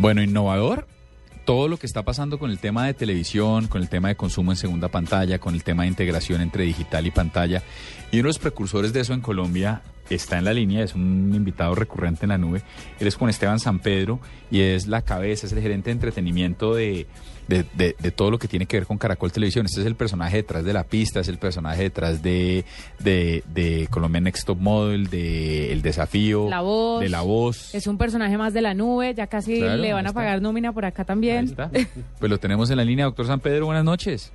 Bueno, innovador, todo lo que está pasando con el tema de televisión, con el tema de consumo en segunda pantalla, con el tema de integración entre digital y pantalla. Y uno de los precursores de eso en Colombia está en la línea, es un invitado recurrente en la nube. Él es con Esteban San Pedro y es la cabeza, es el gerente de entretenimiento de, de, de, todo lo que tiene que ver con Caracol Televisión. Este es el personaje detrás de la pista, es el personaje detrás de, de, de Colombia Next Top Model, de El Desafío, la voz, de La Voz. Es un personaje más de la nube, ya casi le van a pagar nómina por acá también. pues lo tenemos en la línea, doctor San Pedro, buenas noches.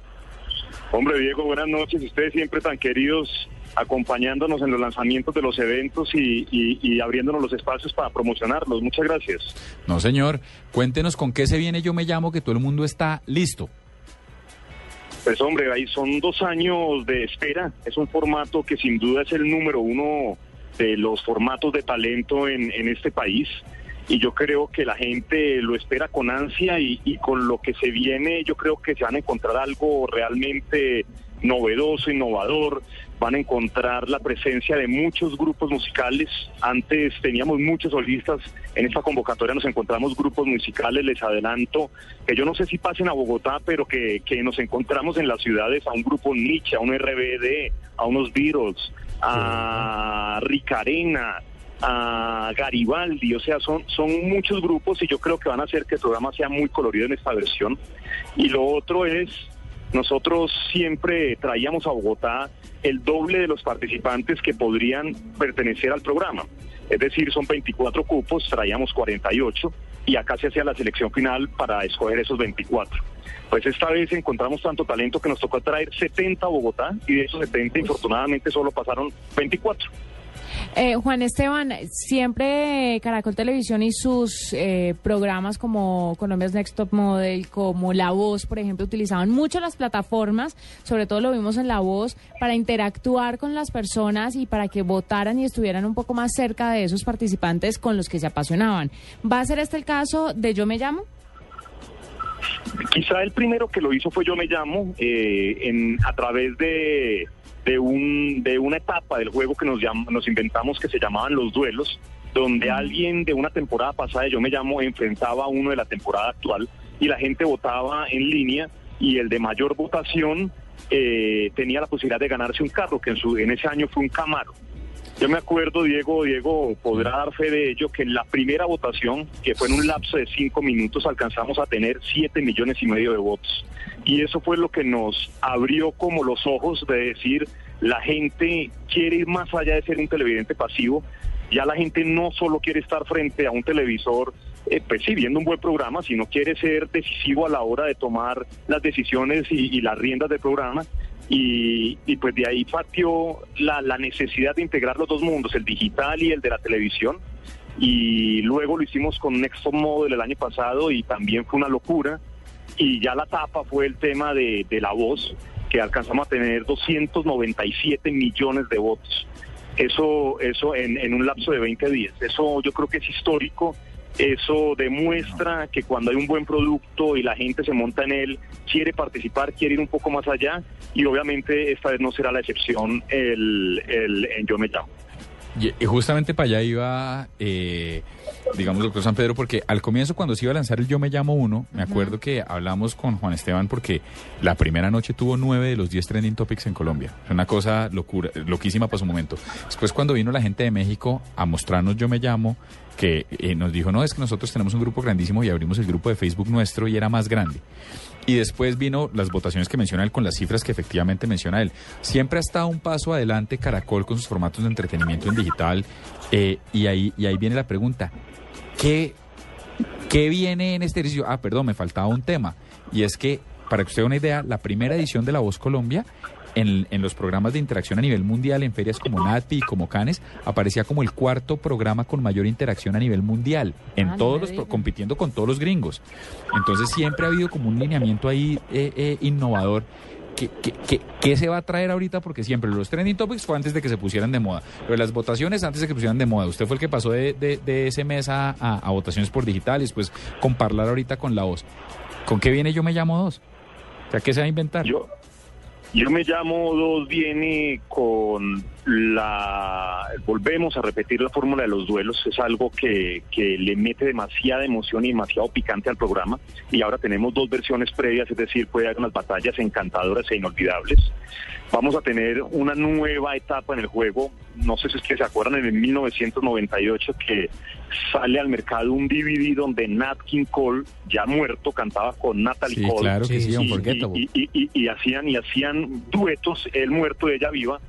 Hombre, Diego, buenas noches. Ustedes siempre tan queridos acompañándonos en los lanzamientos de los eventos y, abriéndonos los espacios para promocionarlos. Muchas gracias. No, señor. Cuéntenos con qué se viene Yo Me Llamo, que todo el mundo está listo. Pues hombre, ahí son dos años de espera. Es un formato que sin duda es el número uno de los formatos de talento en, en este país. Y yo creo que la gente lo espera con ansia y, y con lo que se viene, yo creo que se van a encontrar algo realmente novedoso, innovador, van a encontrar la presencia de muchos grupos musicales. Antes teníamos muchos solistas, en esta convocatoria nos encontramos grupos musicales, les adelanto, que yo no sé si pasen a Bogotá, pero que, que nos encontramos en las ciudades a un grupo Nietzsche, a un RBD, a unos Beatles, a Ricarena, a Garibaldi, o sea, son, son muchos grupos y yo creo que van a hacer que el programa sea muy colorido en esta versión. Y lo otro es nosotros siempre traíamos a Bogotá el doble de los participantes que podrían pertenecer al programa. Es decir, son 24 cupos, traíamos 48 y acá se hacía la selección final para escoger esos 24. Pues esta vez encontramos tanto talento que nos tocó traer 70 a Bogotá y de esos 70 infortunadamente solo pasaron 24. Eh, Juan Esteban, siempre Caracol Televisión y sus eh, programas como Colombia's Next Top Model, como La Voz, por ejemplo, utilizaban mucho las plataformas, sobre todo lo vimos en La Voz, para interactuar con las personas y para que votaran y estuvieran un poco más cerca de esos participantes con los que se apasionaban. ¿Va a ser este el caso de Yo Me Llamo? Quizá el primero que lo hizo fue Yo Me Llamo, eh, en, a través de de, un, de una etapa del juego que nos, nos inventamos que se llamaban los duelos, donde alguien de una temporada pasada, yo me llamo, enfrentaba a uno de la temporada actual y la gente votaba en línea y el de mayor votación eh, tenía la posibilidad de ganarse un carro, que en, su, en ese año fue un Camaro. Yo me acuerdo, Diego, Diego podrá dar fe de ello, que en la primera votación, que fue en un lapso de cinco minutos, alcanzamos a tener siete millones y medio de votos. Y eso fue lo que nos abrió como los ojos de decir, la gente quiere ir más allá de ser un televidente pasivo, ya la gente no solo quiere estar frente a un televisor, eh, pues sí, viendo un buen programa, sino quiere ser decisivo a la hora de tomar las decisiones y, las riendas del programa. Y, pues de ahí partió la, necesidad de integrar los dos mundos, el digital y el de la televisión. Y luego lo hicimos con Next Model el año pasado y también fue una locura. Y ya la tapa fue el tema de, de la voz, que alcanzamos a tener 297 millones de votos. Eso, eso en, en un lapso de 20 días. Eso yo creo que es histórico eso demuestra que cuando hay un buen producto y la gente se monta en él, quiere participar, quiere ir un poco más allá y obviamente esta vez no será la excepción el, el en Yo Me Llamo. Y justamente para allá iba, eh, digamos, doctor San Pedro, porque al comienzo cuando se iba a lanzar el Yo Me Llamo Uno, me acuerdo que hablamos con Juan Esteban porque la primera noche tuvo nueve de los diez trending topics en Colombia. Es una cosa locura, loquísima para su momento. Después cuando vino la gente de México a mostrarnos Yo Me Llamo, que eh, nos dijo, no, es que nosotros tenemos un grupo grandísimo y abrimos el grupo de Facebook nuestro y era más grande. Y después vino las votaciones que menciona él con las cifras que efectivamente menciona él. Siempre ha estado un paso adelante Caracol con sus formatos de entretenimiento en digital. Eh, y, ahí, y ahí viene la pregunta, ¿qué, ¿qué viene en este ejercicio? Ah, perdón, me faltaba un tema. Y es que, para que usted tenga una idea, la primera edición de La Voz Colombia en, en los programas de interacción a nivel mundial, en ferias como NATPI y como Cannes, aparecía como el cuarto programa con mayor interacción a nivel mundial, en Ah, todos los, pro- compitiendo con todos los gringos. Entonces siempre ha habido como un lineamiento ahí eh, eh, innovador. ¿Qué, qué, qué- qué se va a traer ahorita? Porque siempre los trending topics fue antes de que se pusieran de moda. Lo de las votaciones antes de que se pusieran de moda. Usted fue el que pasó de, de- de ese mes a, a- a votaciones por digital y después con hablar ahorita con la voz. ¿Con qué viene Yo Me Llamo Dos? O sea, ¿qué se va a inventar? Yo, yo me llamo Dos viene con la... Volvemos a repetir la fórmula de los duelos. Es algo que, que le mete demasiada emoción y demasiado picante al programa. Y ahora tenemos dos versiones previas, es decir, puede haber unas batallas encantadoras e inolvidables. Vamos a tener una nueva etapa en el juego. No sé si es que se acuerdan, en el 1998 que sale al mercado un DVD donde Nat King Cole, ya muerto, cantaba con Natalie Sí, Cole claro que sí, y- y, y- y- y hacían y hacían duetos, él muerto, ella viva.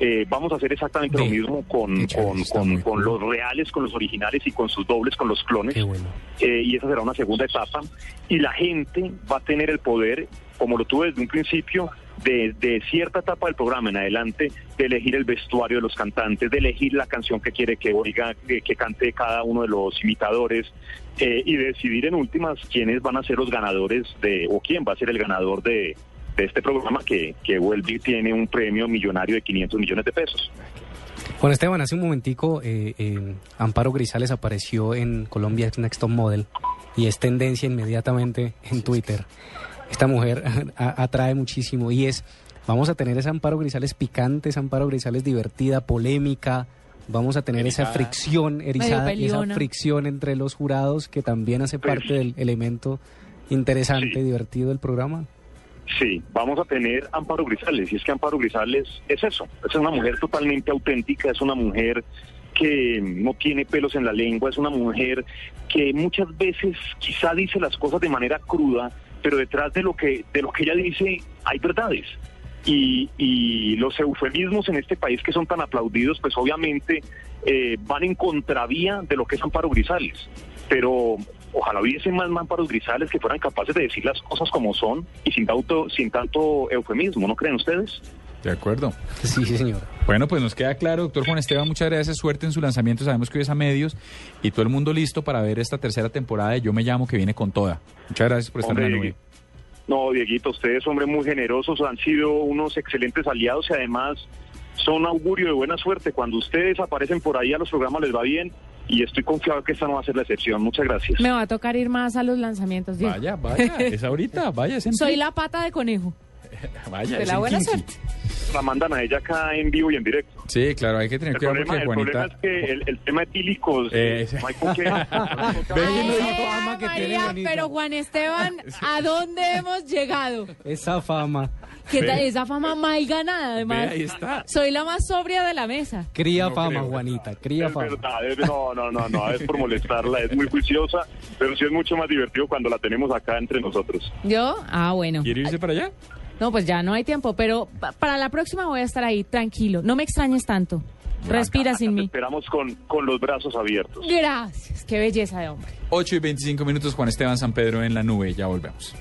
Eh, vamos a hacer exactamente lo mismo con, con, con- con los reales, con los originales y con sus dobles, con los clones. Qué bueno. Eh, y esa será una segunda etapa. Y la gente va a tener el poder, como lo tuve desde un principio, de, de cierta etapa del programa en adelante, de elegir el vestuario de los cantantes, de elegir la canción que quiere que oiga, que, que cante cada uno de los imitadores, eh, y decidir en últimas quiénes van a ser los ganadores de, o quién va a ser el ganador de, de este programa que, que vuelve y tiene un premio millonario de 500 millones de pesos. Juan Esteban, hace un momentico eh, eh, Amparo Grisales apareció en Colombia Next Top Model y es tendencia inmediatamente en Twitter. Esta mujer a- atrae muchísimo y es, vamos a tener esa Amparo Grisales picante, esa Amparo Grisales divertida, polémica, vamos a tener esa fricción erizada, y esa fricción entre los jurados que también hace Pues- parte del elemento interesante, Sí. divertido del programa. Sí, vamos a tener Amparo Grisales, y es que Amparo Grisales es eso, es una mujer totalmente auténtica, es una mujer que no tiene pelos en la lengua, es una mujer que muchas veces quizá dice las cosas de manera cruda, pero detrás de lo que, de lo que ella dice hay verdades. Y, y los eufemismos en este país que son tan aplaudidos, pues obviamente eh, van en contravía de lo que es Amparo Grisales. Pero ojalá hubiese más Amparos Grisales que fueran capaces de decir las cosas como son y sin tanto, sin tanto eufemismo, ¿no creen ustedes? De acuerdo. Sí, sí, señor. Bueno, pues nos queda claro, doctor Juan Esteban, muchas gracias, suerte en su lanzamiento, sabemos que hoy es a medios y todo el mundo listo para ver esta tercera temporada de Yo Me Llamo que viene con toda. Muchas gracias por estar en la Hombre, nube. No, Dieguito, ustedes, hombre, muy generosos, han sido unos excelentes aliados y además son augurio de buena suerte. Cuando ustedes aparecen por ahí a los programas les va bien y estoy confiado que esta no va a ser la excepción. Muchas gracias. Me va a tocar ir más a los lanzamientos. Diego. Vaya, vaya, es ahorita, vaya, es Soy la pata de conejo. Vaya, de la en buena 15. suerte. La mandan a ella acá en vivo y en directo. Sí, claro, hay que tener El cuidado problema, porque el problema Juanita... es que el, el tema etílicos, Eh, no hay con qué. Ay, que María, Juanita. pero Juan Esteban, ¿a dónde hemos llegado? Esa fama. ¿Qué tal? Esa fama mal ganada, además. Ve, ahí está. Soy la más sobria de la mesa. Cría No fama, creo. Juanita, cría Es fama. verdad, es- no, no, no, no, es por molestarla, es muy juiciosa, pero sí es mucho más divertido cuando la tenemos acá entre nosotros. ¿Yo? Ah, bueno. ¿Quiere irse para allá? No, pues ya no hay tiempo, pero pa- para la próxima voy a estar ahí, tranquilo. No me extrañes tanto. Respira sin Te mí. esperamos con, con los brazos abiertos. Gracias. Qué belleza de hombre. 8 y 25 minutos, Juan Esteban San Pedro en la nube, ya volvemos.